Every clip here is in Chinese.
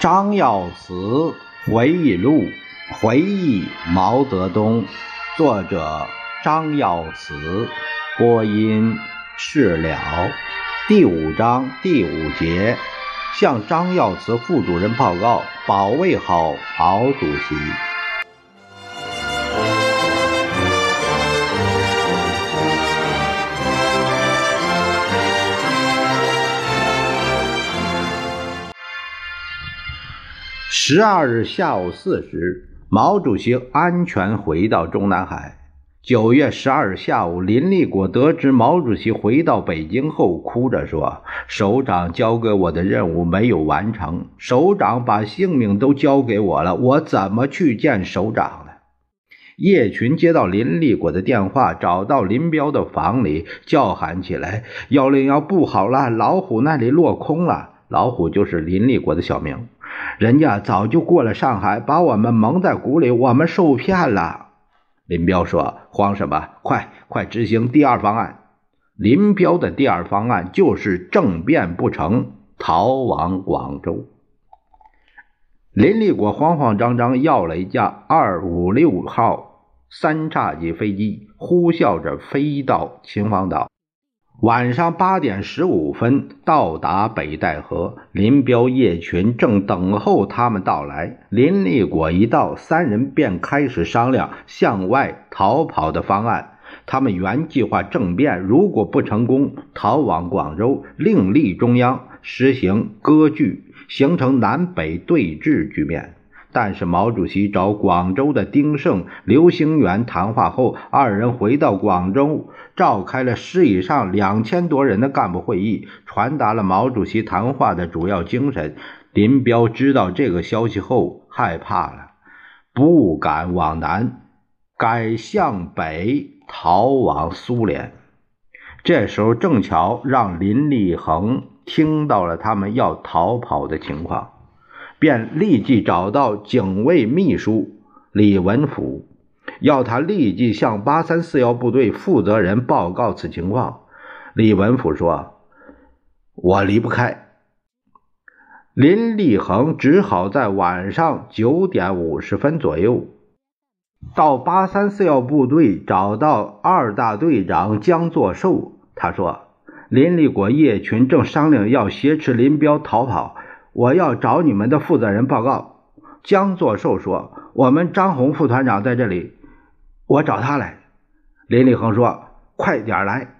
张耀祠回忆录，回忆毛泽东，作者张耀祠，播音释了。第五章第五节，向张耀祠副主任报告：保卫好毛主席。十二日下午四时，毛主席安全回到中南海。九月十二日下午，林立果得知毛主席回到北京后，哭着说：“首长交给我的任务没有完成，首长把性命都交给我了，我怎么去见首长呢？”叶群接到林立果的电话，找到林彪的房里，叫喊起来：“幺零幺不好了，老虎那里落空了。老虎就是林立果的小名。”人家早就过了上海，把我们蒙在鼓里，我们受骗了。林彪说：“慌什么？快快执行第二方案。”林彪的第二方案就是政变不成，逃往广州。林立果慌慌张张要了一架二五六号三叉戟飞机，呼啸着飞到秦皇岛。晚上八点十五分到达北戴河，林彪、叶群正等候他们到来。林立果一到，三人便开始商量向外逃跑的方案。他们原计划政变，如果不成功，逃往广州，另立中央，实行割据，形成南北对峙局面。但是毛主席找广州的丁盛、刘兴元谈话后，二人回到广州，召开了师以上两千多人的干部会议，传达了毛主席谈话的主要精神。林彪知道这个消息后，害怕了，不敢往南，改向北逃往苏联。这时候正巧让林立恒听到了他们要逃跑的情况。便立即找到警卫秘书李文甫，要他立即向八三四幺部队负责人报告此情况。李文甫说：“我离不开。”林立恒只好在晚上九点五十分左右到八三四幺部队找到二大队长江作寿。他说：“林立果、叶群正商量要挟持林彪逃跑。”我要找你们的负责人报告。江作寿说：“我们张红副团长在这里，我找他来。”林立恒说：“快点来。”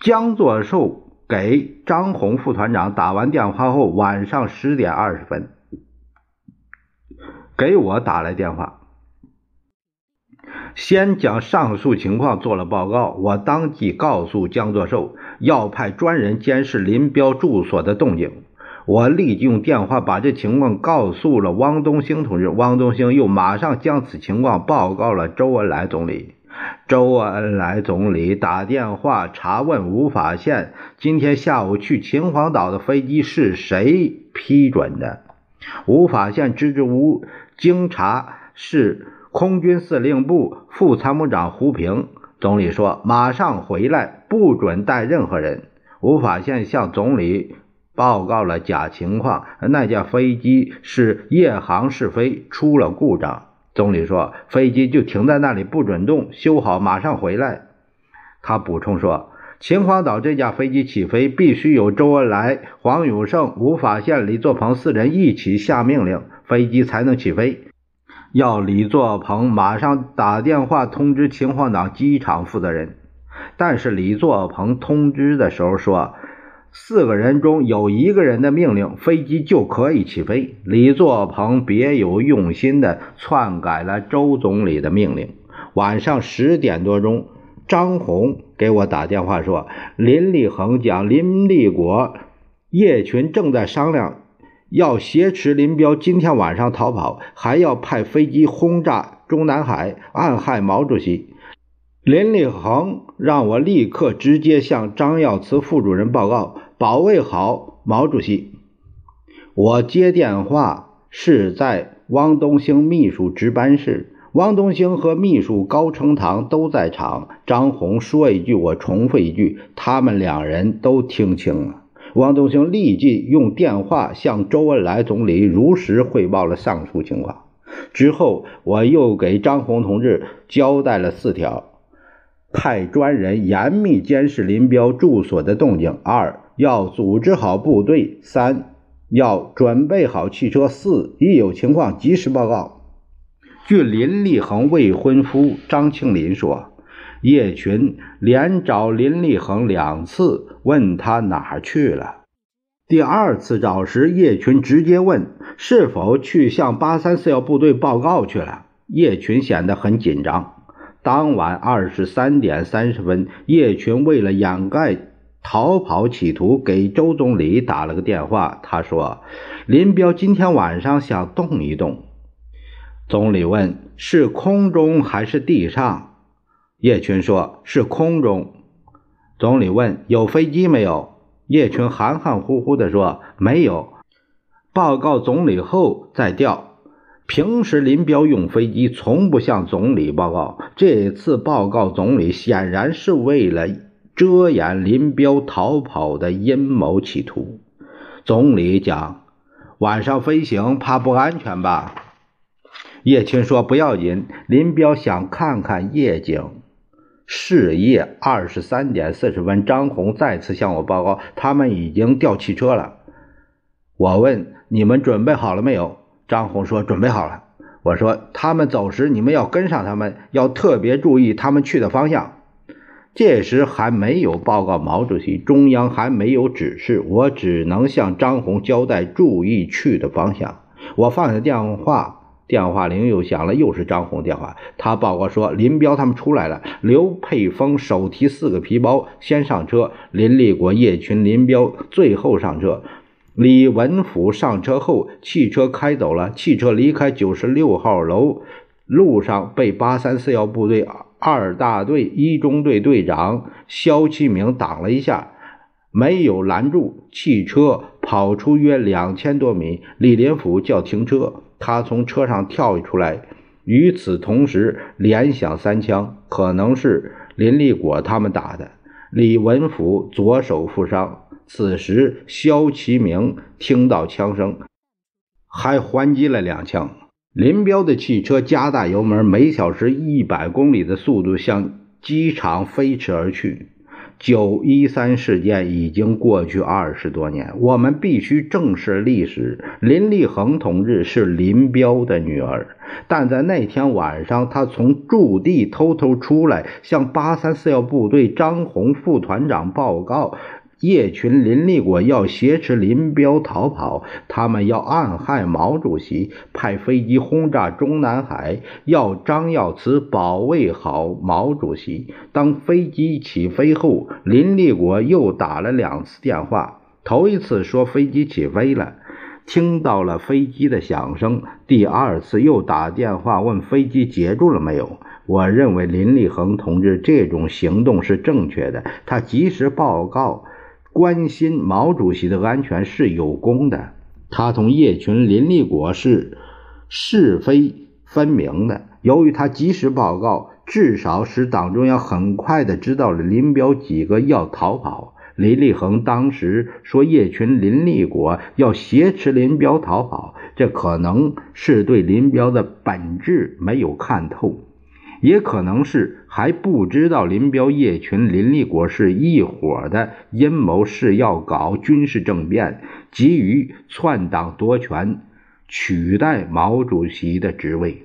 江作寿给张红副团长打完电话后，晚上十点二十分给我打来电话，先将上述情况做了报告。我当即告诉江作寿，要派专人监视林彪住所的动静。我立即用电话把这情况告诉了汪东兴同志，汪东兴又马上将此情况报告了周恩来总理。周恩来总理打电话查问吴法宪，今天下午去秦皇岛的飞机是谁批准的？吴法宪支支吾吾，经查是空军司令部副参谋长胡平。总理说马上回来，不准带任何人。吴法宪向总理。报告了假情况，那架飞机是夜航试飞，出了故障。总理说，飞机就停在那里，不准动，修好马上回来。他补充说，秦皇岛这架飞机起飞必须有周恩来、黄永胜、吴法宪、李作鹏四人一起下命令，飞机才能起飞。要李作鹏马上打电话通知秦皇岛机场负责人。但是李作鹏通知的时候说。四个人中有一个人的命令，飞机就可以起飞。李作鹏别有用心的篡改了周总理的命令。晚上十点多钟，张红给我打电话说，林立恒讲林立果、叶群正在商量，要挟持林彪今天晚上逃跑，还要派飞机轰炸中南海，暗害毛主席。林立恒让我立刻直接向张耀祠副主任报告。保卫好毛主席！我接电话是在汪东兴秘书值班室，汪东兴和秘书高成堂都在场。张红说一句，我重复一句，他们两人都听清了。汪东兴立即用电话向周恩来总理如实汇报了上述情况。之后，我又给张宏同志交代了四条：派专人严密监视林彪住所的动静；二，要组织好部队；三，要准备好汽车；四，一有情况及时报告。据林立恒未婚夫张庆林说。叶群连找林立恒两次，问他哪儿去了。第二次找时，叶群直接问是否去向八三四幺部队报告去了。叶群显得很紧张。当晚二十三点三十分，叶群为了掩盖逃跑企图，给周总理打了个电话。他说：“林彪今天晚上想动一动。”总理问：“是空中还是地上？”叶群说：“是空中。”总理问：“有飞机没有？”叶群含含糊糊地说：“没有。”报告总理后再调。平时林彪用飞机从不向总理报告，这次报告总理显然是为了遮掩林彪逃跑的阴谋企图。总理讲：“晚上飞行怕不安全吧？”叶群说：“不要紧，林彪想看看夜景。”是夜二十三点四十分，张红再次向我报告，他们已经调汽车了。我问你们准备好了没有？张红说准备好了。我说他们走时，你们要跟上他们，要特别注意他们去的方向。这时还没有报告毛主席，中央还没有指示，我只能向张红交代注意去的方向。我放下电话。电话铃又响了，又是张红电话。他报告说，林彪他们出来了。刘佩峰手提四个皮包，先上车。林立果、叶群、林彪最后上车。李文甫上车后，汽车开走了。汽车离开九十六号楼路上，被八三四幺部队二大队一中队队长肖其明挡了一下，没有拦住。汽车跑出约两千多米，李林甫叫停车。他从车上跳出来，与此同时连响三枪，可能是林立果他们打的。李文甫左手负伤。此时肖其明听到枪声，还还击了两枪。林彪的汽车加大油门，每小时一百公里的速度向机场飞驰而去。九一三事件已经过去二十多年，我们必须正视历史。林立恒同志是林彪的女儿，但在那天晚上，他从驻地偷偷出来，向八三四幺部队张红副团长报告。叶群、林立果要挟持林彪逃跑，他们要暗害毛主席，派飞机轰炸中南海，要张耀慈保卫好毛主席。当飞机起飞后，林立果又打了两次电话，头一次说飞机起飞了，听到了飞机的响声；第二次又打电话问飞机截住了没有。我认为林立恒同志这种行动是正确的，他及时报告。关心毛主席的安全是有功的。他同叶群、林立果是是非分明的。由于他及时报告，至少使党中央很快的知道了林彪几个要逃跑。林立恒当时说叶群、林立果要挟持林彪逃跑，这可能是对林彪的本质没有看透。也可能是还不知道林彪、叶群、林立果是一伙的阴谋，是要搞军事政变，急于篡党夺权，取代毛主席的职位。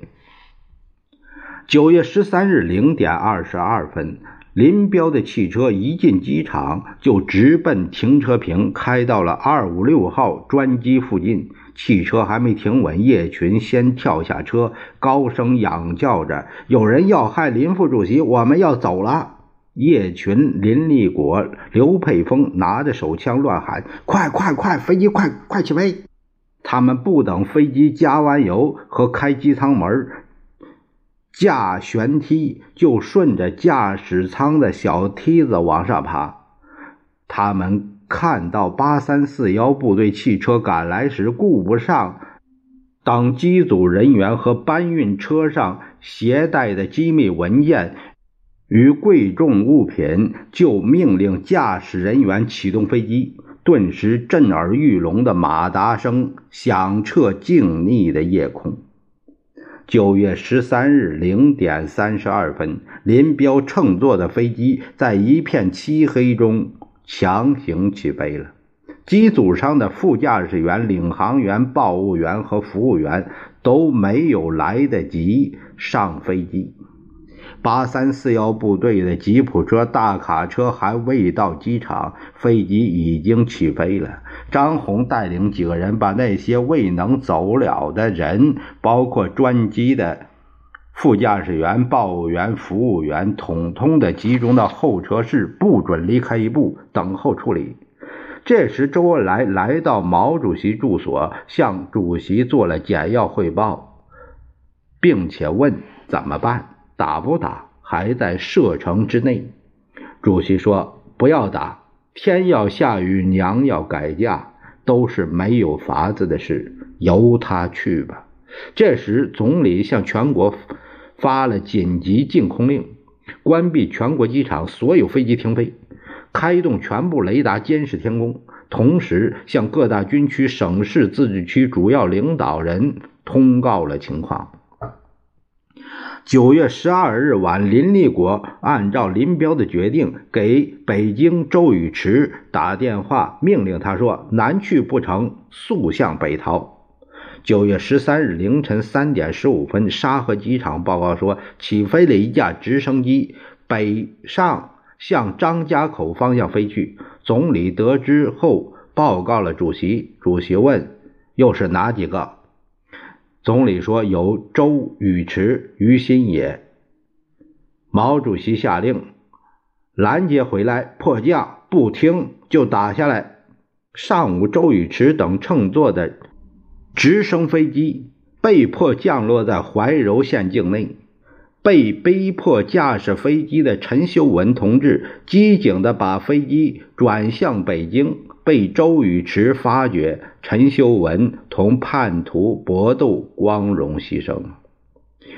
九月十三日零点二十二分，林彪的汽车一进机场，就直奔停车坪，开到了二五六号专机附近。汽车还没停稳，叶群先跳下车，高声仰叫着：“有人要害林副主席，我们要走了！”叶群、林立果、刘佩峰拿着手枪乱喊：“快快快，飞机快快起飞！”他们不等飞机加完油和开机舱门，架旋梯就顺着驾驶舱的小梯子往上爬。他们。看到八三四幺部队汽车赶来时，顾不上当机组人员和搬运车上携带的机密文件与贵重物品，就命令驾驶人员启动飞机。顿时震耳欲聋的马达声响彻静谧的夜空。九月十三日零点三十二分，林彪乘坐的飞机在一片漆黑中强行起飞了。机组上的副驾驶员、领航员、报务员和服务员都没有来得及上飞机。八三四幺部队的吉普车、大卡车还未到机场，飞机已经起飞了。张红带领几个人把那些未能走了的人，包括专机的副驾驶员、报务员、服务员，统统的集中到候车室，不准离开一步，等候处理。这时，周恩来来到毛主席住所，向主席做了简要汇报，并且问怎么办。打不打还在射程之内。主席说：“不要打，天要下雨，娘要改嫁，都是没有法子的事，由他去吧。”这时，总理向全国发了紧急禁空令，关闭全国机场，所有飞机停飞，开动全部雷达监视天空，同时向各大军区、省市自治区主要领导人通告了情况。九月十二日晚，林立国按照林彪的决定，给北京周宇驰打电话，命令他说：“南去不成，速向北逃。”九月十三日凌晨三点十五分，沙河机场报告说，起飞了一架直升机，北上向张家口方向飞去。总理得知后，报告了主席。主席问：“又是哪几个？”总理说：“有周宇驰、于新野。”毛主席下令拦截回来，迫降，不听就打下来。上午，周宇驰等乘坐的直升飞机被迫降落在怀柔县境内。被逼迫驾驶飞机的陈修文同志机警地把飞机转向北京。被周宇驰发觉，陈修文同叛徒搏斗，光荣牺牲。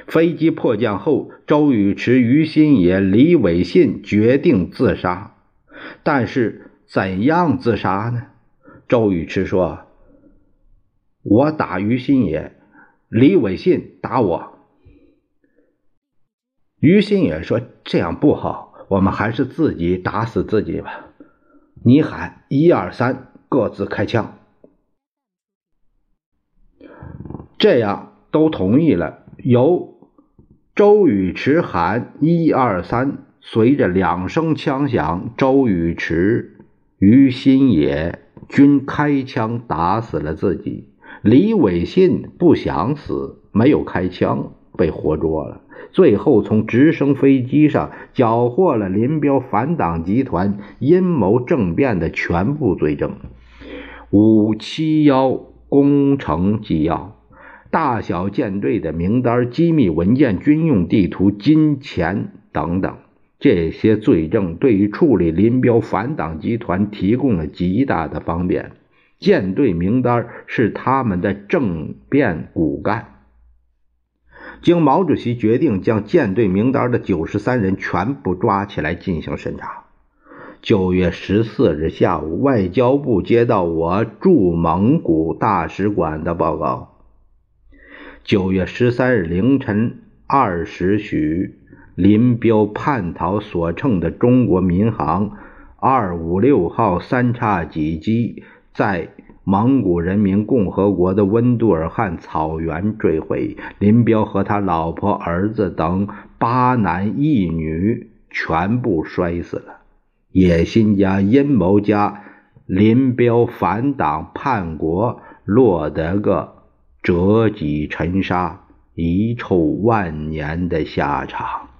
飞机迫降后，周宇驰、于新野、李伟信决定自杀。但是怎样自杀呢？周宇驰说：“我打于新野，李伟信打我。”于新野说：“这样不好，我们还是自己打死自己吧。”你喊一二三，各自开枪。这样都同意了。由周宇驰喊一二三，随着两声枪响，周宇驰、于新野均开枪打死了自己。李伟信不想死，没有开枪，被活捉了。最后，从直升飞机上缴获了林彪反党集团阴谋政变的全部罪证：五七幺工程纪要、大小舰队的名单、机密文件、军用地图、金钱等等。这些罪证对于处理林彪反党集团提供了极大的方便。舰队名单是他们的政变骨干。经毛主席决定，将舰队名单的九十三人全部抓起来进行审查。九月十四日下午，外交部接到我驻蒙古大使馆的报告。九月十三日凌晨二时许，林彪叛逃所乘的中国民航二五六号三叉戟机在。蒙古人民共和国的温都尔汗草原坠毁，林彪和他老婆、儿子等八男一女全部摔死了。野心家、阴谋家林彪反党叛国，落得个折戟沉沙、遗臭万年的下场。